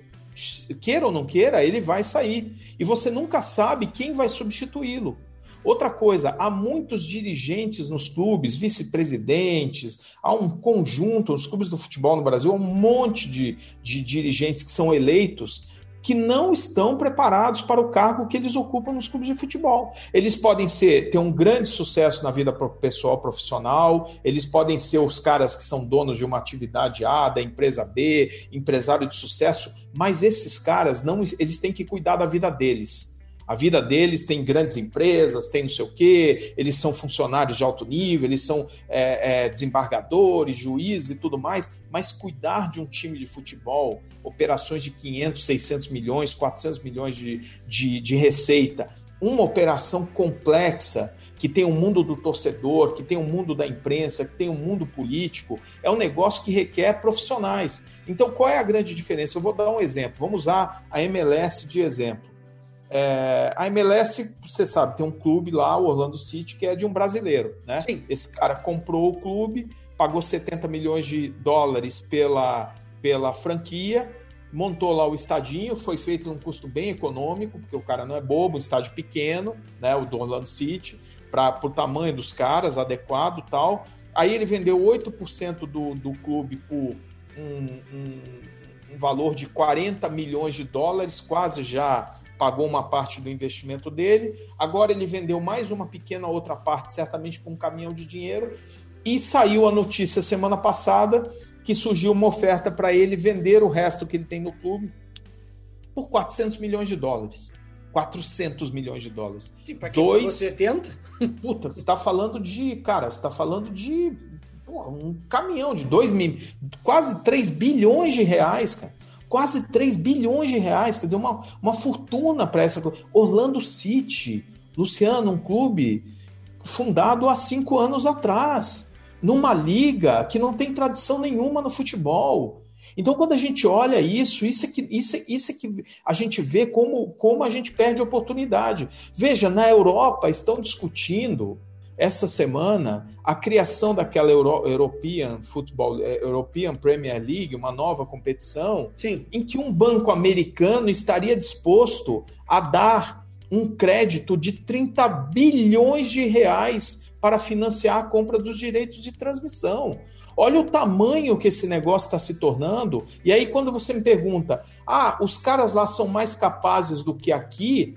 Queira ou não queira, ele vai sair. E você nunca sabe quem vai substituí-lo. Outra coisa, há muitos dirigentes nos clubes, vice-presidentes, há um conjunto, nos clubes do futebol no Brasil, há um monte de, de dirigentes que são eleitos que não estão preparados para o cargo que eles ocupam nos clubes de futebol. Eles podem ser ter um grande sucesso na vida pessoal profissional, eles podem ser os caras que são donos de uma atividade A, da empresa B, empresário de sucesso, mas esses caras não, eles têm que cuidar da vida deles a vida deles tem grandes empresas, tem não sei o quê, eles são funcionários de alto nível, eles são é, é, desembargadores, juízes e tudo mais, mas cuidar de um time de futebol, operações de 500, 600 milhões, 400 milhões de, de, de receita, uma operação complexa que tem o um mundo do torcedor, que tem o um mundo da imprensa, que tem o um mundo político, é um negócio que requer profissionais. Então, qual é a grande diferença? Eu vou dar um exemplo. Vamos usar a MLS de exemplo. É, a MLS, você sabe, tem um clube lá, o Orlando City, que é de um brasileiro, né? Sim. Esse cara comprou o clube, pagou 70 milhões de dólares pela, pela franquia, montou lá o estadinho, foi feito num custo bem econômico, porque o cara não é bobo, um estádio pequeno, né? O do Orlando City, para o tamanho dos caras, adequado tal. Aí ele vendeu 8% do, do clube por um, um, um valor de 40 milhões de dólares, quase já pagou uma parte do investimento dele, agora ele vendeu mais uma pequena outra parte, certamente com um caminhão de dinheiro, e saiu a notícia semana passada que surgiu uma oferta para ele vender o resto que ele tem no clube por 400 milhões de dólares. 400 milhões de dólares. Sim, Dois... você tenta? Puta, você está falando de, cara, você está falando de pô, um caminhão de 2 mil, quase 3 bilhões de reais, cara quase 3 bilhões de reais, quer dizer, uma, uma fortuna para essa. Orlando City, Luciano, um clube fundado há cinco anos atrás, numa liga que não tem tradição nenhuma no futebol. Então, quando a gente olha isso, isso é que, isso, é, isso é que a gente vê como, como a gente perde oportunidade. Veja, na Europa estão discutindo essa semana a criação daquela Euro, European Football, eh, European Premier League, uma nova competição, Sim. em que um banco americano estaria disposto a dar um crédito de 30 bilhões de reais para financiar a compra dos direitos de transmissão. Olha o tamanho que esse negócio está se tornando. E aí, quando você me pergunta, ah, os caras lá são mais capazes do que aqui,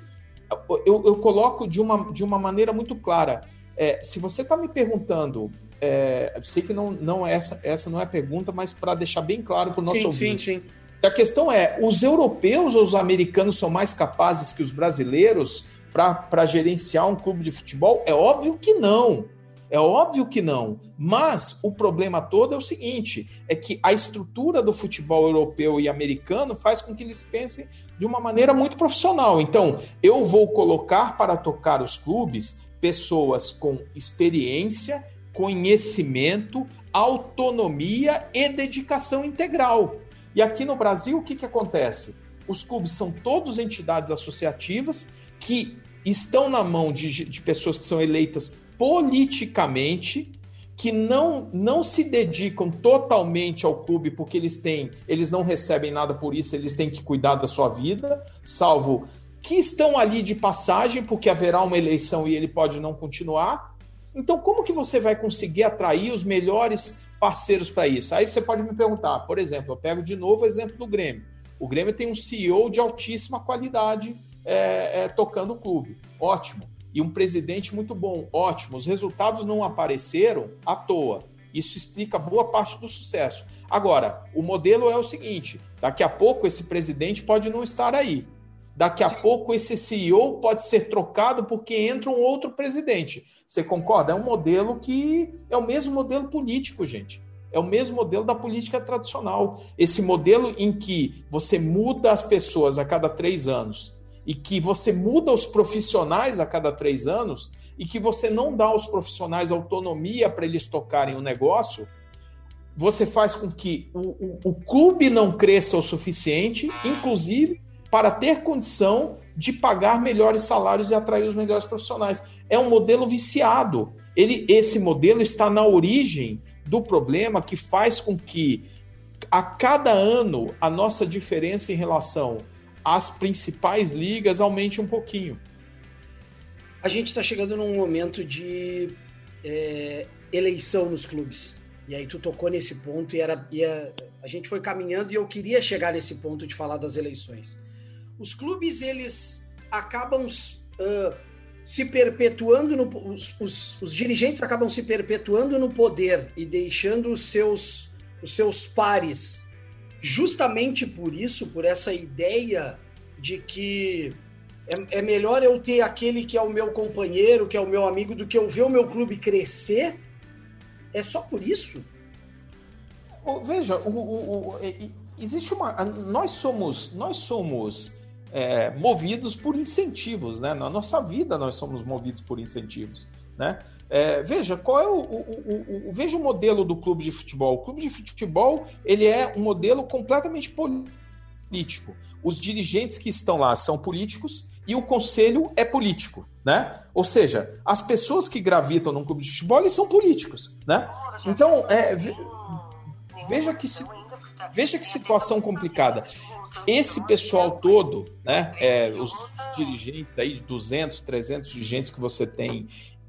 eu, eu coloco de uma, de uma maneira muito clara. É, se você está me perguntando, é, eu sei que não, não é essa, essa não é a pergunta, mas para deixar bem claro para o nosso sim, ouvinte. Sim, sim. A questão é: os europeus ou os americanos são mais capazes que os brasileiros para gerenciar um clube de futebol? É óbvio que não. É óbvio que não. Mas o problema todo é o seguinte: é que a estrutura do futebol europeu e americano faz com que eles pensem de uma maneira muito profissional. Então, eu vou colocar para tocar os clubes pessoas com experiência, conhecimento, autonomia e dedicação integral. E aqui no Brasil, o que, que acontece? Os clubes são todos entidades associativas que estão na mão de, de pessoas que são eleitas politicamente que não, não se dedicam totalmente ao clube porque eles têm, eles não recebem nada por isso, eles têm que cuidar da sua vida, salvo que estão ali de passagem porque haverá uma eleição e ele pode não continuar. Então, como que você vai conseguir atrair os melhores parceiros para isso? Aí você pode me perguntar, por exemplo, eu pego de novo o exemplo do Grêmio. O Grêmio tem um CEO de altíssima qualidade é, é, tocando o clube. Ótimo e um presidente muito bom. Ótimo, os resultados não apareceram à toa. Isso explica boa parte do sucesso. Agora, o modelo é o seguinte: daqui a pouco esse presidente pode não estar aí. Daqui a pouco esse CEO pode ser trocado porque entra um outro presidente. Você concorda? É um modelo que é o mesmo modelo político, gente. É o mesmo modelo da política tradicional. Esse modelo em que você muda as pessoas a cada três anos e que você muda os profissionais a cada três anos e que você não dá aos profissionais autonomia para eles tocarem o negócio, você faz com que o, o, o clube não cresça o suficiente, inclusive para ter condição de pagar melhores salários e atrair os melhores profissionais. É um modelo viciado. Ele, esse modelo está na origem do problema que faz com que a cada ano a nossa diferença em relação as principais ligas aumente um pouquinho. A gente está chegando num momento de é, eleição nos clubes. E aí tu tocou nesse ponto e era, e a, a gente foi caminhando e eu queria chegar nesse ponto de falar das eleições. Os clubes eles acabam uh, se perpetuando no, os, os, os, dirigentes acabam se perpetuando no poder e deixando os seus os seus pares justamente por isso, por essa ideia de que é, é, melhor eu ter aquele que é o meu companheiro, que é o meu amigo, do que eu ver o meu clube crescer? É só por isso? Veja, o, o, o, existe uma. Nós somos, nós somos é, movidos por incentivos, né? Na nossa vida nós somos movidos por incentivos, né? É, veja, qual é o, o, o, veja o modelo do clube de futebol. O clube de futebol ele é um modelo completamente político. Os dirigentes que estão lá são políticos e o conselho é político, né? Ou seja, as pessoas que gravitam num clube de futebol eles são políticos, né? Então, é, veja que veja que situação complicada. Esse pessoal todo, né? É, os, dirigentes aí, 200, 300 dirigentes que você tem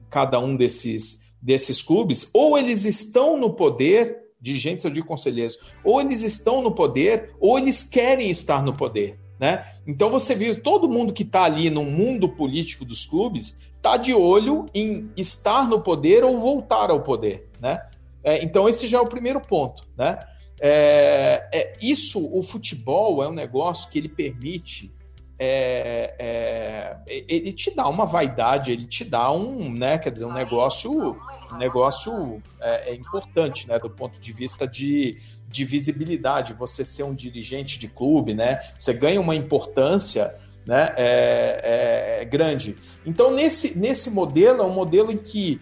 cada um desses, desses clubes, ou eles estão no poder, dirigentes eu digo conselheiros, ou eles estão no poder, ou eles querem estar no poder. Né? Então você vê todo mundo que está ali no mundo político dos clubes está de olho em estar no poder ou voltar ao poder. Né? É, então esse já é o primeiro ponto. Né? É, é, isso, o futebol é um negócio que ele permite é, é, ele te dá uma vaidade, ele te dá um, né, quer dizer, um negócio, um negócio é, é, importante, né, do ponto de vista de, de visibilidade. Você ser um dirigente de clube, né, você ganha uma importância, né, é, grande. Então nesse, nesse modelo é um modelo em que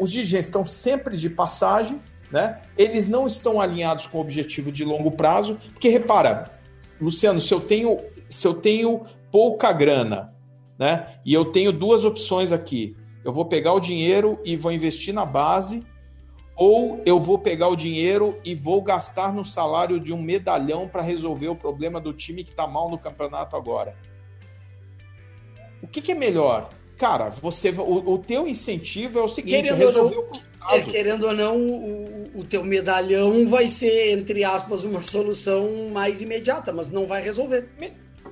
os dirigentes estão sempre de passagem, né, eles não estão alinhados com o objetivo de longo prazo, porque repara, Luciano, se eu tenho se eu tenho pouca grana, né? E eu tenho duas opções aqui. Eu vou pegar o dinheiro e vou investir na base, ou eu vou pegar o dinheiro e vou gastar no salário de um medalhão para resolver o problema do time que está mal no campeonato agora. que, que, é melhor? Cara, você o, o teu incentivo é o seguinte, resolver o caso. É, querendo ou não, o, o teu medalhão vai ser, entre aspas, uma solução mais imediata, mas não vai resolver.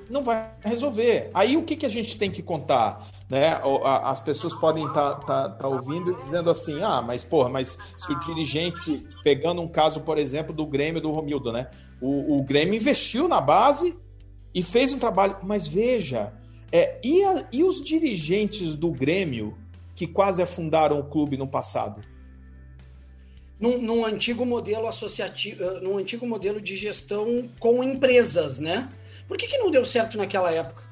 Não vai resolver. Aí o que, que a gente tem que contar? Né? As pessoas podem estar tá, tá, tá ouvindo dizendo assim: ah, mas porra, mas se o dirigente, pegando um caso, por exemplo, do Grêmio do Romildo, né? O, o Grêmio investiu na base e fez um trabalho. Mas veja, é, e, a, e os dirigentes do Grêmio que quase afundaram o clube no passado? Num, num, antigo modelo associativo, eh, num antigo modelo de gestão com empresas, né? Por que, que não deu certo naquela época?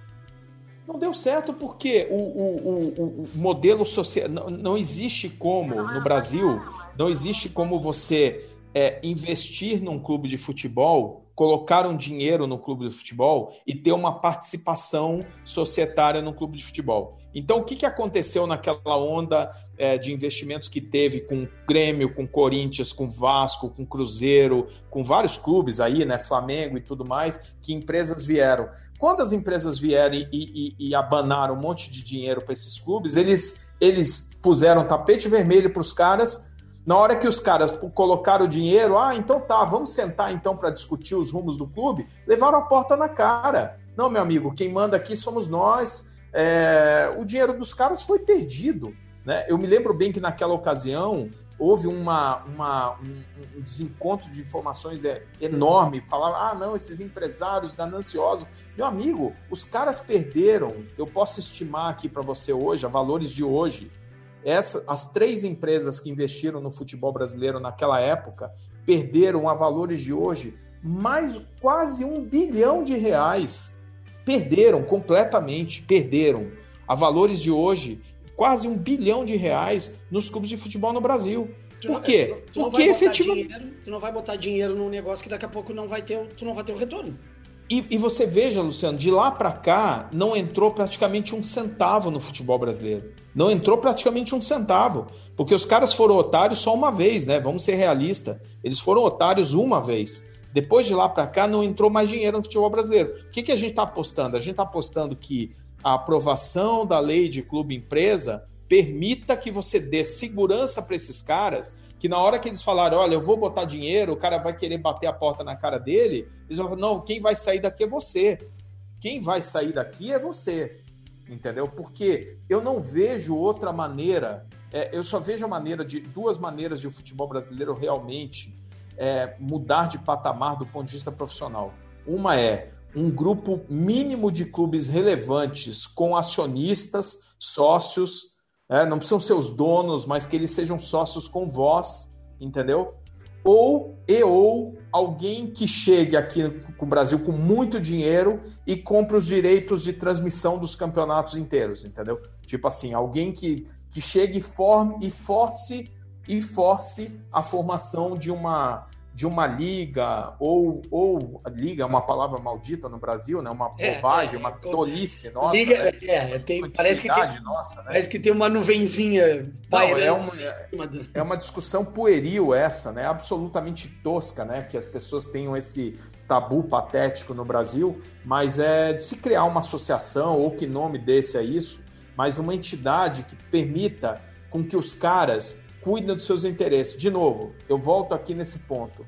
Não deu certo porque o, o, o, o modelo social. Não, não, existe como, no Brasil, não existe como você é, investir num clube de futebol, colocar um dinheiro no clube de futebol e ter uma participação societária no clube de futebol. Então, o que, que aconteceu naquela onda é, de investimentos que teve com Grêmio, com Corinthians, com Vasco, com Cruzeiro, com vários clubes aí, né, Flamengo e tudo mais, que empresas vieram. Quando as empresas vieram e, e, e abanaram um monte de dinheiro para esses clubes, eles, eles puseram tapete vermelho para os caras. Na hora que os caras colocaram o dinheiro, ah, então tá, vamos sentar então para discutir os rumos do clube, levaram a porta na cara. Não, meu amigo, quem manda aqui somos nós é, o dinheiro dos caras foi perdido. Né? Eu me lembro bem que naquela ocasião houve uma, uma um, um, desencontro de informações é, enorme. Falavam, ah, não, esses empresários gananciosos. Meu amigo, os caras perderam. Eu posso estimar aqui para você hoje, a valores de hoje, essa, as três empresas que investiram no futebol brasileiro naquela época perderam a valores de hoje mais quase um bilhão de reais perderam completamente, perderam a valores de hoje quase um bilhão de reais nos clubes de futebol no Brasil. Por quê? Tu, tu Porque efetivamente. Tu não vai botar dinheiro num negócio que daqui a pouco não vai ter, tu não vai ter o retorno. E, e você veja, Luciano, de lá para cá não entrou praticamente um centavo no futebol brasileiro. Não entrou praticamente um centavo. Porque os caras foram otários só uma vez, né? Vamos ser realistas. Eles foram otários uma vez. Depois de lá para cá, não entrou mais dinheiro no futebol brasileiro. O que, que a gente está apostando? A gente está apostando que a aprovação da lei de clube-empresa permita que você dê segurança para esses caras, que na hora que eles falarem, olha, eu vou botar dinheiro, o cara vai querer bater a porta na cara dele, eles vão falar, não, quem vai sair daqui é você. Quem vai sair daqui é você. Entendeu? Porque eu não vejo outra maneira, é, eu só vejo a maneira de duas maneiras de o futebol brasileiro realmente é, mudar de patamar do ponto de vista profissional. Uma é um grupo mínimo de clubes relevantes com acionistas, sócios, é, não precisam ser os donos, mas que eles sejam sócios com voz, entendeu? Ou e ou alguém que chegue aqui com o Brasil com muito dinheiro e compre os direitos de transmissão dos campeonatos inteiros, entendeu? Tipo assim, alguém que, que chegue e, forme, e force e force a formação de uma de uma liga ou ou liga é uma palavra maldita no Brasil, né? Uma é, bobagem, é, uma tolice nossa. Liga, né? é, tem, parece que tem, nossa, né? parece que tem uma nuvenzinha. É, uma, é uma discussão pueril essa, né? Absolutamente tosca, né? Que as pessoas tenham esse tabu patético no Brasil, mas é de se criar uma associação ou que nome desse é isso, mas uma entidade que permita com que os caras cuidam dos seus interesses. De novo, eu volto aqui nesse ponto.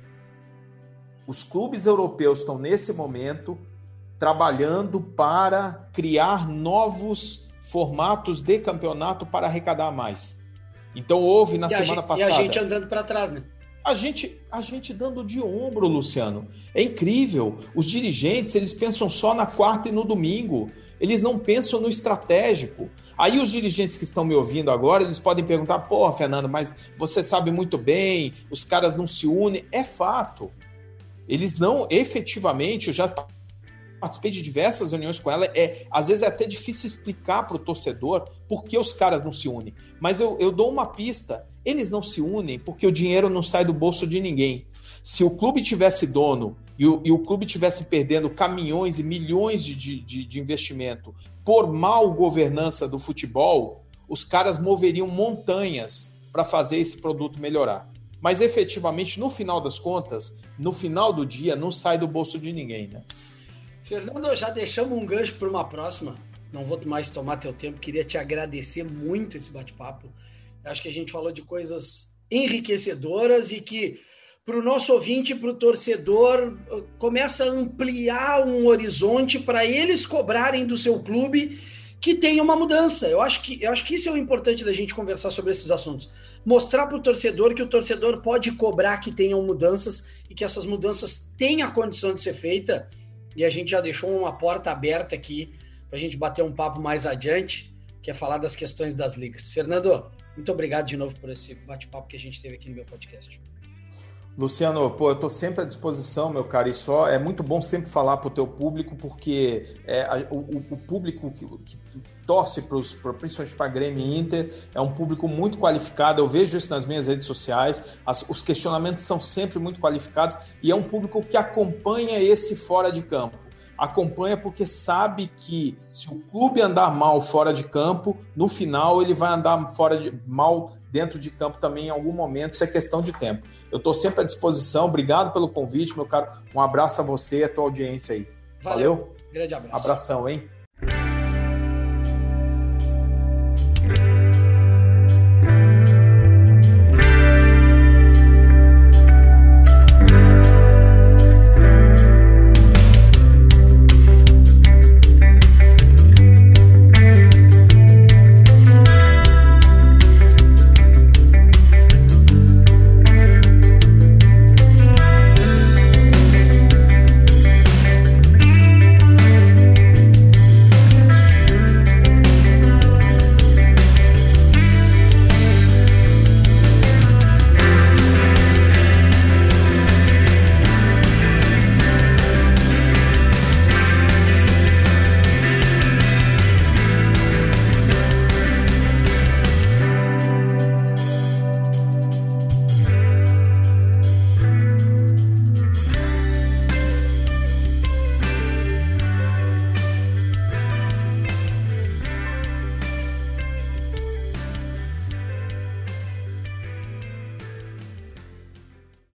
Os clubes europeus estão nesse momento trabalhando para criar novos formatos de campeonato para arrecadar mais. Então houve na e semana gente, passada. E a gente andando para trás, né? A gente, a gente dando de ombro, Luciano. É incrível. Os dirigentes, eles pensam só na quarta e no domingo. Eles não pensam no estratégico. Aí os dirigentes que estão me ouvindo agora, eles podem perguntar: pô, Fernando, mas você sabe muito bem, os caras não se unem. É fato. Eles não, efetivamente, eu já participei de diversas reuniões com ela. É, às vezes é até difícil explicar para o torcedor por que os caras não se unem. Mas eu, eu dou uma pista: eles não se unem porque o dinheiro não sai do bolso de ninguém. Se o clube tivesse dono e o, e o clube tivesse perdendo caminhões e milhões de, de, de investimento por mal governança do futebol, os caras moveriam montanhas para fazer esse produto melhorar. Mas efetivamente, no final das contas, no final do dia, não sai do bolso de ninguém, né? Fernando, já deixamos um gancho para uma próxima. não vou mais tomar teu tempo, queria te agradecer muito esse bate-papo. Acho que a gente falou de coisas enriquecedoras e que para o nosso ouvinte, para o torcedor, começa a ampliar um horizonte para eles cobrarem do seu clube que tenha uma mudança. Eu acho que, eu acho que isso é o importante da gente conversar sobre esses assuntos. Mostrar para o torcedor que o torcedor pode cobrar que tenham mudanças e que essas mudanças têm a condição de ser feita. E a gente já deixou uma porta aberta aqui para a gente bater um papo mais adiante, que é falar das questões das ligas. Fernando, muito obrigado de novo por esse bate-papo que a gente teve aqui no meu podcast. Luciano, pô, eu estou sempre à disposição, meu cara, e só é muito bom sempre falar para o teu público, porque é, a, o, o, público que, que, que torce pros, pro, principalmente para Grêmio e Inter é um público muito qualificado, eu vejo isso nas minhas redes sociais, as, os questionamentos são sempre muito qualificados e é um público que acompanha esse fora de campo. Acompanha porque sabe que se o clube andar mal fora de campo, no final ele vai andar fora de mal dentro de campo também em algum momento, isso é questão de tempo. Eu estou sempre à disposição, obrigado pelo convite, meu caro. Um abraço a você e a tua audiência aí. Valeu. Valeu. Grande abraço. Abração, hein?